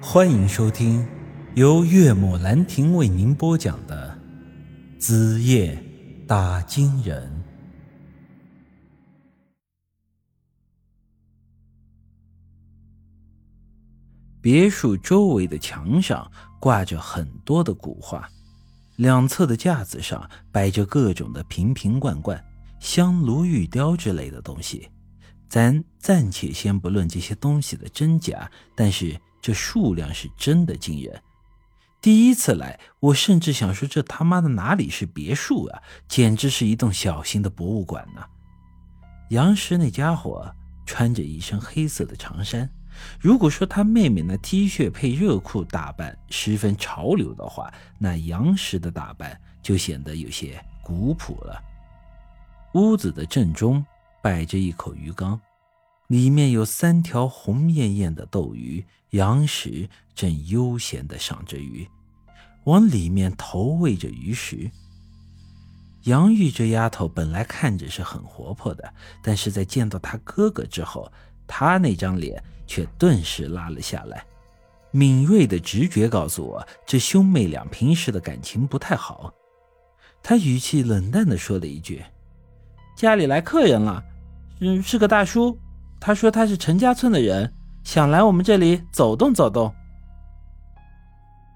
欢迎收听由岳母兰亭为您播讲的《子夜打金人》。别墅周围的墙上挂着很多的古画，两侧的架子上摆着各种的瓶瓶罐罐、香炉玉雕之类的东西。咱暂且先不论这些东西的真假，但是这数量是真的惊人。第一次来，我甚至想说，这他妈的哪里是别墅啊，简直是一栋小型的博物馆呢！杨石那家伙穿着一身黑色的长衫，如果说他妹妹那 T 恤配热裤打扮十分潮流的话，那杨石的打扮就显得有些古朴了。屋子的正中。摆着一口鱼缸，里面有三条红艳艳的斗鱼，杨石正悠闲地赏着鱼，往里面投喂着鱼食。杨玉这丫头本来看着是很活泼的，但是在见到她哥哥之后，她那张脸却顿时拉了下来。敏锐的直觉告诉我，这兄妹俩平时的感情不太好。他语气冷淡地说了一句：“家里来客人了。”嗯，是个大叔。他说他是陈家村的人，想来我们这里走动走动。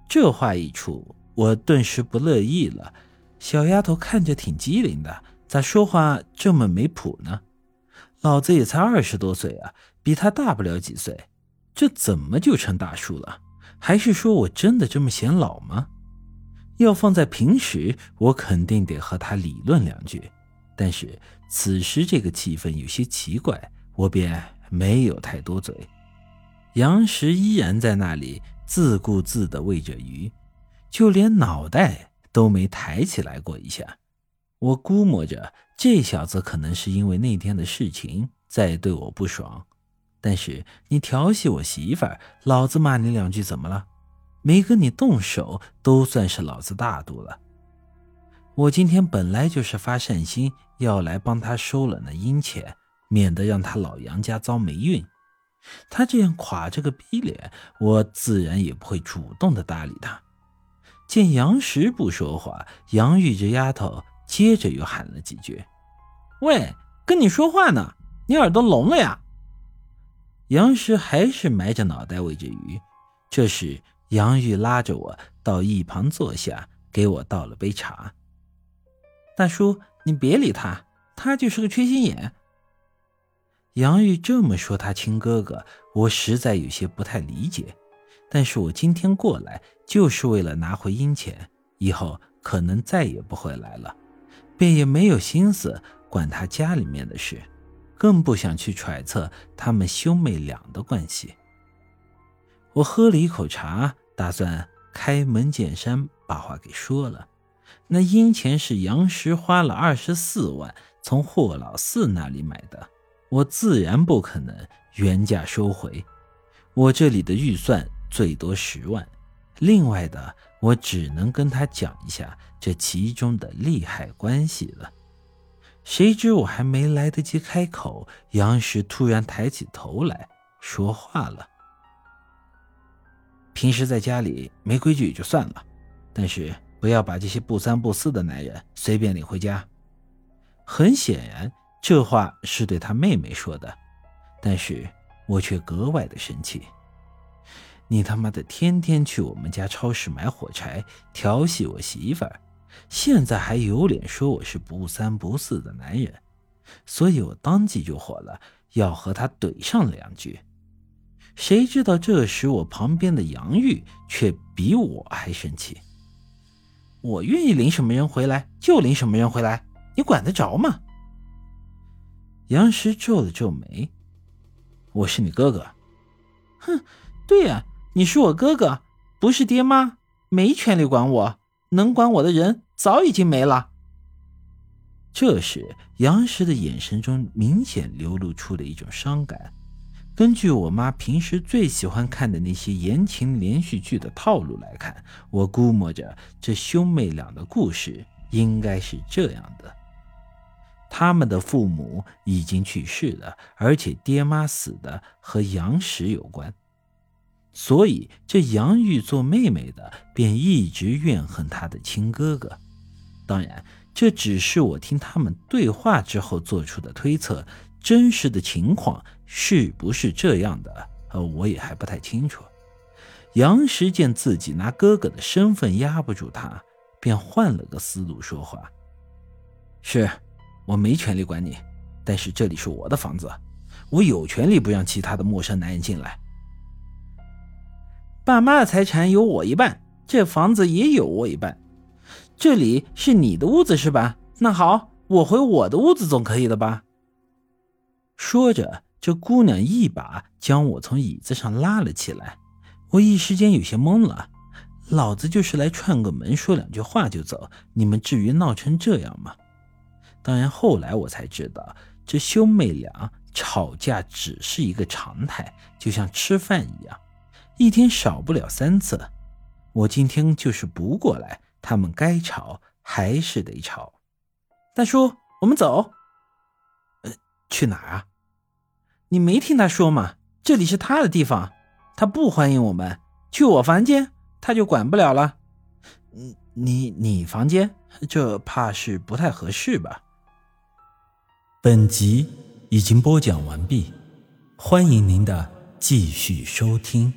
这话一出，我顿时不乐意了。小丫头看着挺机灵的，咋说话这么没谱呢？老子也才二十多岁啊，比他大不了几岁，这怎么就成大叔了？还是说我真的这么显老吗？要放在平时，我肯定得和他理论两句。但是此时这个气氛有些奇怪，我便没有太多嘴。杨石依然在那里自顾自地喂着鱼，就连脑袋都没抬起来过一下。我估摸着这小子可能是因为那天的事情在对我不爽。但是你调戏我媳妇，老子骂你两句怎么了？没跟你动手都算是老子大度了。我今天本来就是发善心。要来帮他收了那阴钱，免得让他老杨家遭霉运。他这样垮着个逼脸，我自然也不会主动的搭理他。见杨石不说话，杨玉这丫头接着又喊了几句：“喂，跟你说话呢，你耳朵聋了呀？”杨石还是埋着脑袋喂着鱼。这时，杨玉拉着我到一旁坐下，给我倒了杯茶。大叔。你别理他，他就是个缺心眼。杨玉这么说他亲哥哥，我实在有些不太理解。但是我今天过来就是为了拿回阴钱，以后可能再也不会来了，便也没有心思管他家里面的事，更不想去揣测他们兄妹俩的关系。我喝了一口茶，打算开门见山把话给说了。那阴钱是杨石花了二十四万从霍老四那里买的，我自然不可能原价收回。我这里的预算最多十万，另外的我只能跟他讲一下这其中的利害关系了。谁知我还没来得及开口，杨石突然抬起头来说话了：“平时在家里没规矩也就算了，但是……”不要把这些不三不四的男人随便领回家。很显然，这话是对他妹妹说的，但是我却格外的生气。你他妈的天天去我们家超市买火柴，调戏我媳妇儿，现在还有脸说我是不三不四的男人，所以我当即就火了，要和他怼上两句。谁知道这时我旁边的杨玉却比我还生气。我愿意领什么人回来就领什么人回来，你管得着吗？杨石皱了皱眉：“我是你哥哥。”“哼，对呀，你是我哥哥，不是爹妈，没权利管我，能管我的人早已经没了。”这时，杨石的眼神中明显流露出了一种伤感。根据我妈平时最喜欢看的那些言情连续剧的套路来看，我估摸着这兄妹俩的故事应该是这样的：他们的父母已经去世了，而且爹妈死的和杨石有关。所以这杨玉做妹妹的便一直怨恨她的亲哥哥。当然，这只是我听他们对话之后做出的推测，真实的情况是不是这样的，呃，我也还不太清楚。杨石见自己拿哥哥的身份压不住他，便换了个思路说话：“是，我没权利管你，但是这里是我的房子，我有权利不让其他的陌生男人进来。爸妈的财产有我一半，这房子也有我一半。这里是你的屋子是吧？那好，我回我的屋子总可以了吧？”说着，这姑娘一把将我从椅子上拉了起来。我一时间有些懵了，老子就是来串个门，说两句话就走，你们至于闹成这样吗？当然，后来我才知道，这兄妹俩吵架只是一个常态，就像吃饭一样，一天少不了三次。我今天就是不过来，他们该吵还是得吵。大叔，我们走。呃，去哪儿啊？你没听他说吗？这里是他的地方。他不欢迎我们去我房间，他就管不了了。你你你房间，这怕是不太合适吧？本集已经播讲完毕，欢迎您的继续收听。